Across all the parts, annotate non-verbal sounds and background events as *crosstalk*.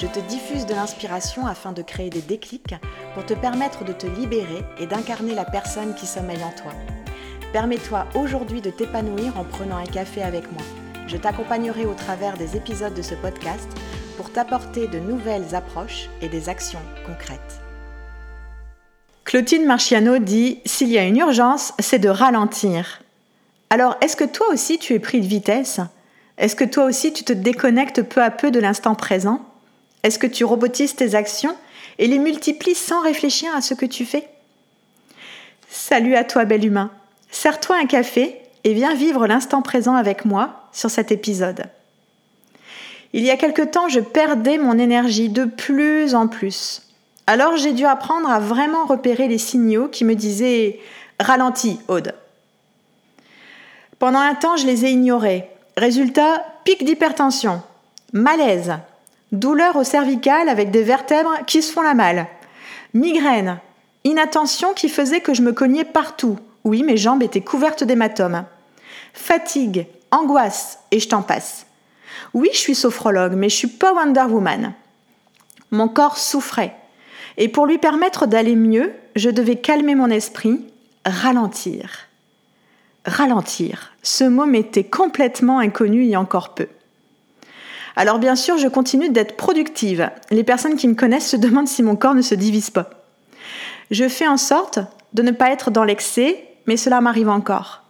Je te diffuse de l'inspiration afin de créer des déclics pour te permettre de te libérer et d'incarner la personne qui sommeille en toi. Permets-toi aujourd'hui de t'épanouir en prenant un café avec moi. Je t'accompagnerai au travers des épisodes de ce podcast pour t'apporter de nouvelles approches et des actions concrètes. Clotilde Marchiano dit S'il y a une urgence, c'est de ralentir. Alors, est-ce que toi aussi tu es pris de vitesse? Est-ce que toi aussi tu te déconnectes peu à peu de l'instant présent? Est-ce que tu robotises tes actions et les multiplies sans réfléchir à ce que tu fais? Salut à toi, bel humain. Sers-toi un café et viens vivre l'instant présent avec moi sur cet épisode. Il y a quelque temps, je perdais mon énergie de plus en plus. Alors j'ai dû apprendre à vraiment repérer les signaux qui me disaient Ralentis, Aude. Pendant un temps, je les ai ignorés. Résultat, pic d'hypertension, malaise, Douleur au cervical avec des vertèbres qui se font la malle. Migraine. Inattention qui faisait que je me cognais partout. Oui, mes jambes étaient couvertes d'hématomes. Fatigue, angoisse, et je t'en passe. Oui, je suis sophrologue, mais je suis pas Wonder Woman. Mon corps souffrait. Et pour lui permettre d'aller mieux, je devais calmer mon esprit, ralentir. Ralentir. Ce mot m'était complètement inconnu il y a encore peu. Alors bien sûr, je continue d'être productive. Les personnes qui me connaissent se *laughs* demandent si mon corps ne se divise pas. Je fais en sorte de ne pas être dans l'excès, mais cela m'arrive encore.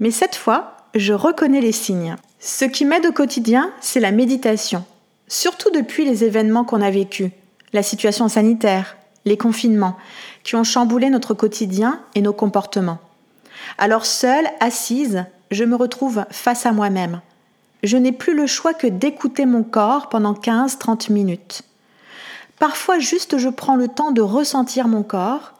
Mais cette fois, je reconnais les signes. Ce qui m'aide au quotidien, c'est la méditation. Surtout depuis les événements qu'on a vécus, la situation sanitaire, les confinements, qui ont chamboulé notre quotidien et nos comportements. Alors seule, assise, je me retrouve face à moi-même, je n'ai plus le choix que d'écouter mon corps pendant 15-30 minutes. Parfois juste je prends le temps de ressentir mon corps.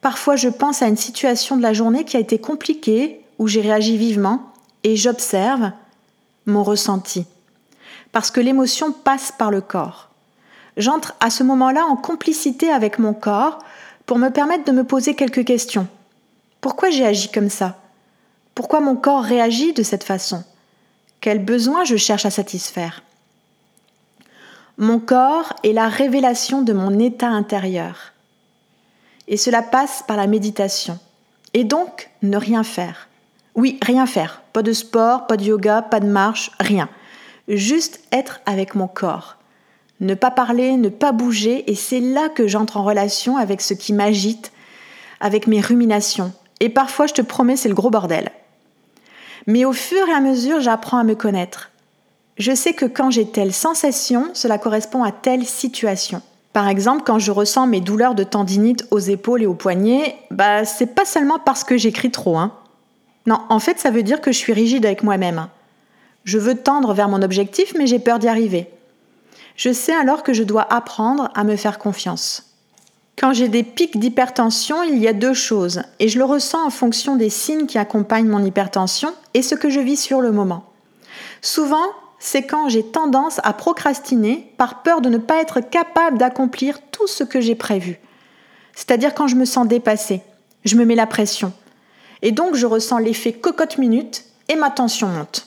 Parfois je pense à une situation de la journée qui a été compliquée, où j'ai réagi vivement, et j'observe mon ressenti. Parce que l'émotion passe par le corps. J'entre à ce moment-là en complicité avec mon corps pour me permettre de me poser quelques questions. Pourquoi j'ai agi comme ça? Pourquoi mon corps réagit de cette façon? Quel besoin je cherche à satisfaire? Mon corps est la révélation de mon état intérieur. Et cela passe par la méditation. Et donc, ne rien faire. Oui, rien faire. Pas de sport, pas de yoga, pas de marche, rien. Juste être avec mon corps. Ne pas parler, ne pas bouger, et c'est là que j'entre en relation avec ce qui m'agite, avec mes ruminations. Et parfois, je te promets, c'est le gros bordel. Mais au fur et à mesure, j'apprends à me connaître. Je sais que quand j'ai telle sensation, cela correspond à telle situation. Par exemple, quand je ressens mes douleurs de tendinite aux épaules et aux poignets, bah c'est pas seulement parce que j'écris trop, hein. Non, en fait, ça veut dire que je suis rigide avec moi-même. Je veux tendre vers mon objectif, mais j'ai peur d'y arriver. Je sais alors que je dois apprendre à me faire confiance. Quand j'ai des pics d'hypertension, il y a deux choses, et je le ressens en fonction des signes qui accompagnent mon hypertension et ce que je vis sur le moment. Souvent, c'est quand j'ai tendance à procrastiner par peur de ne pas être capable d'accomplir tout ce que j'ai prévu. C'est-à-dire quand je me sens dépassée, je me mets la pression. Et donc je ressens l'effet cocotte minute et ma tension monte.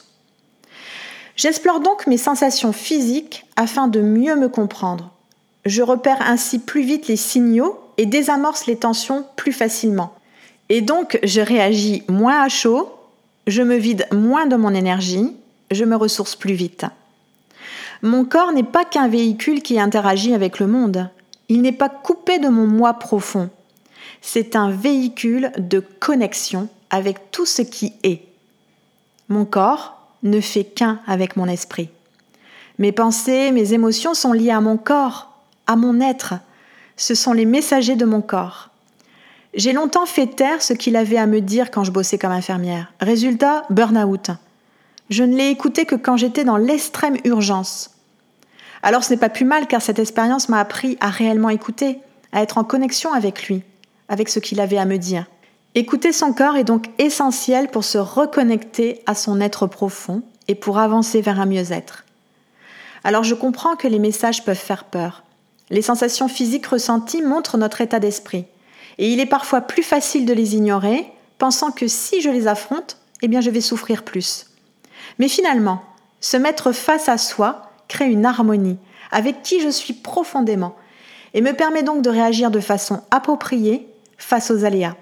J'explore donc mes sensations physiques afin de mieux me comprendre je repère ainsi plus vite les signaux et désamorce les tensions plus facilement. Et donc, je réagis moins à chaud, je me vide moins de mon énergie, je me ressource plus vite. Mon corps n'est pas qu'un véhicule qui interagit avec le monde. Il n'est pas coupé de mon moi profond. C'est un véhicule de connexion avec tout ce qui est. Mon corps ne fait qu'un avec mon esprit. Mes pensées, mes émotions sont liées à mon corps à mon être. Ce sont les messagers de mon corps. J'ai longtemps fait taire ce qu'il avait à me dire quand je bossais comme infirmière. Résultat, burn-out. Je ne l'ai écouté que quand j'étais dans l'extrême urgence. Alors ce n'est pas plus mal car cette expérience m'a appris à réellement écouter, à être en connexion avec lui, avec ce qu'il avait à me dire. Écouter son corps est donc essentiel pour se reconnecter à son être profond et pour avancer vers un mieux-être. Alors je comprends que les messages peuvent faire peur. Les sensations physiques ressenties montrent notre état d'esprit. Et il est parfois plus facile de les ignorer, pensant que si je les affronte, eh bien je vais souffrir plus. Mais finalement, se mettre face à soi crée une harmonie avec qui je suis profondément et me permet donc de réagir de façon appropriée face aux aléas.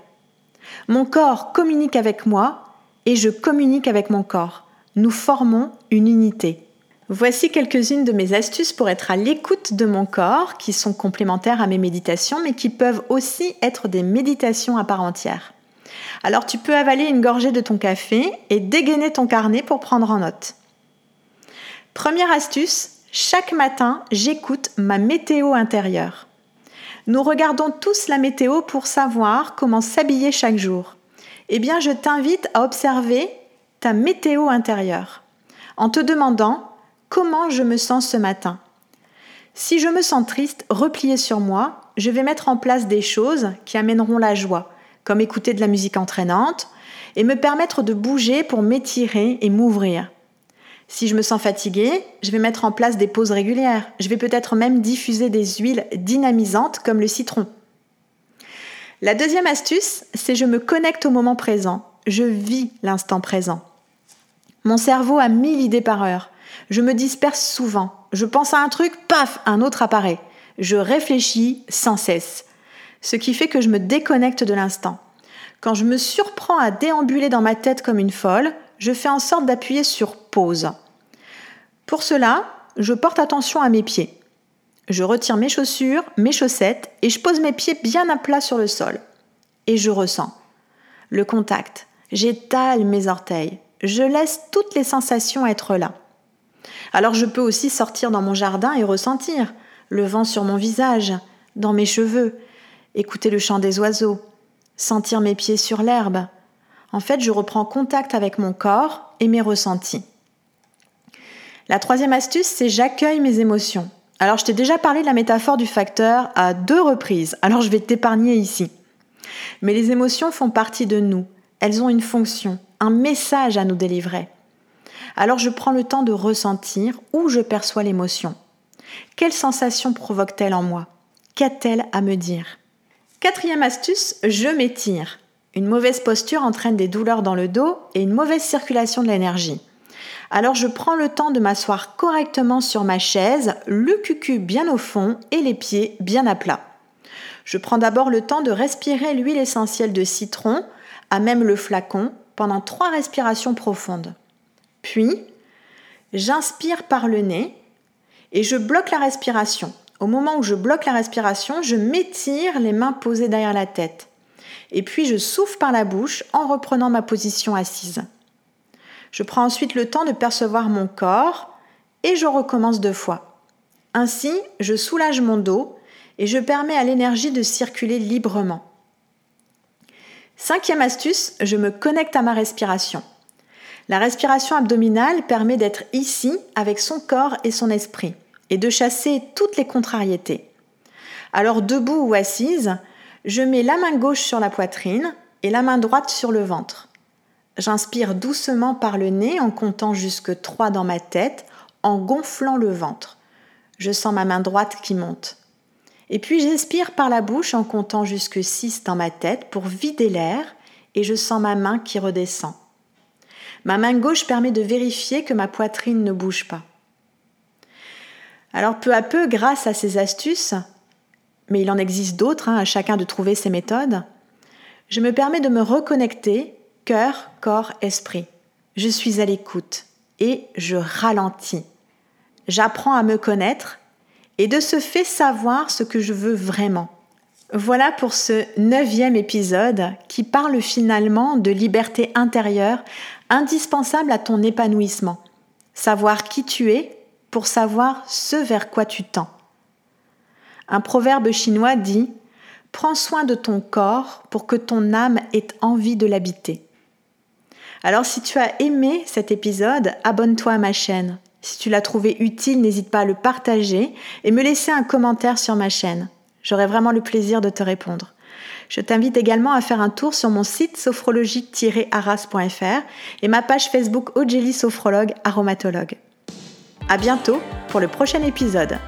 Mon corps communique avec moi et je communique avec mon corps. Nous formons une unité. Voici quelques-unes de mes astuces pour être à l'écoute de mon corps, qui sont complémentaires à mes méditations, mais qui peuvent aussi être des méditations à part entière. Alors tu peux avaler une gorgée de ton café et dégainer ton carnet pour prendre en note. Première astuce, chaque matin, j'écoute ma météo intérieure. Nous regardons tous la météo pour savoir comment s'habiller chaque jour. Eh bien, je t'invite à observer ta météo intérieure en te demandant comment je me sens ce matin. Si je me sens triste, repliée sur moi, je vais mettre en place des choses qui amèneront la joie, comme écouter de la musique entraînante et me permettre de bouger pour m'étirer et m'ouvrir. Si je me sens fatiguée, je vais mettre en place des pauses régulières. Je vais peut-être même diffuser des huiles dynamisantes comme le citron. La deuxième astuce, c'est je me connecte au moment présent. Je vis l'instant présent. Mon cerveau a mille idées par heure. Je me disperse souvent. Je pense à un truc, paf, un autre apparaît. Je réfléchis sans cesse. Ce qui fait que je me déconnecte de l'instant. Quand je me surprends à déambuler dans ma tête comme une folle, je fais en sorte d'appuyer sur pause. Pour cela, je porte attention à mes pieds. Je retire mes chaussures, mes chaussettes et je pose mes pieds bien à plat sur le sol. Et je ressens le contact. J'étale mes orteils. Je laisse toutes les sensations être là. Alors je peux aussi sortir dans mon jardin et ressentir le vent sur mon visage, dans mes cheveux, écouter le chant des oiseaux, sentir mes pieds sur l'herbe. En fait, je reprends contact avec mon corps et mes ressentis. La troisième astuce, c'est j'accueille mes émotions. Alors, je t'ai déjà parlé de la métaphore du facteur à deux reprises, alors je vais t'épargner ici. Mais les émotions font partie de nous. Elles ont une fonction, un message à nous délivrer. Alors je prends le temps de ressentir où je perçois l'émotion. Quelle sensation provoque-t-elle en moi? Qu'a-t-elle à me dire? Quatrième astuce, je m'étire. Une mauvaise posture entraîne des douleurs dans le dos et une mauvaise circulation de l'énergie. Alors je prends le temps de m'asseoir correctement sur ma chaise, le cucu bien au fond et les pieds bien à plat. Je prends d'abord le temps de respirer l'huile essentielle de citron, à même le flacon, pendant trois respirations profondes. Puis, j'inspire par le nez et je bloque la respiration. Au moment où je bloque la respiration, je m'étire les mains posées derrière la tête. Et puis je souffle par la bouche en reprenant ma position assise. Je prends ensuite le temps de percevoir mon corps et je recommence deux fois. Ainsi, je soulage mon dos et je permets à l'énergie de circuler librement. Cinquième astuce, je me connecte à ma respiration. La respiration abdominale permet d'être ici avec son corps et son esprit et de chasser toutes les contrariétés. Alors debout ou assise, je mets la main gauche sur la poitrine et la main droite sur le ventre. J'inspire doucement par le nez en comptant jusque 3 dans ma tête, en gonflant le ventre. Je sens ma main droite qui monte. Et puis j'expire par la bouche en comptant jusque 6 dans ma tête pour vider l'air et je sens ma main qui redescend. Ma main gauche permet de vérifier que ma poitrine ne bouge pas. Alors peu à peu, grâce à ces astuces, mais il en existe d'autres, hein, à chacun de trouver ses méthodes, je me permets de me reconnecter cœur, corps, esprit. Je suis à l'écoute et je ralentis. J'apprends à me connaître et de ce fait savoir ce que je veux vraiment. Voilà pour ce neuvième épisode qui parle finalement de liberté intérieure indispensable à ton épanouissement. Savoir qui tu es pour savoir ce vers quoi tu tends. Un proverbe chinois dit Prends soin de ton corps pour que ton âme ait envie de l'habiter. Alors si tu as aimé cet épisode, abonne-toi à ma chaîne. Si tu l'as trouvé utile, n'hésite pas à le partager et me laisser un commentaire sur ma chaîne. J'aurai vraiment le plaisir de te répondre. Je t'invite également à faire un tour sur mon site sophrologie-arras.fr et ma page Facebook Ogeli Sophrologue Aromatologue. À bientôt pour le prochain épisode.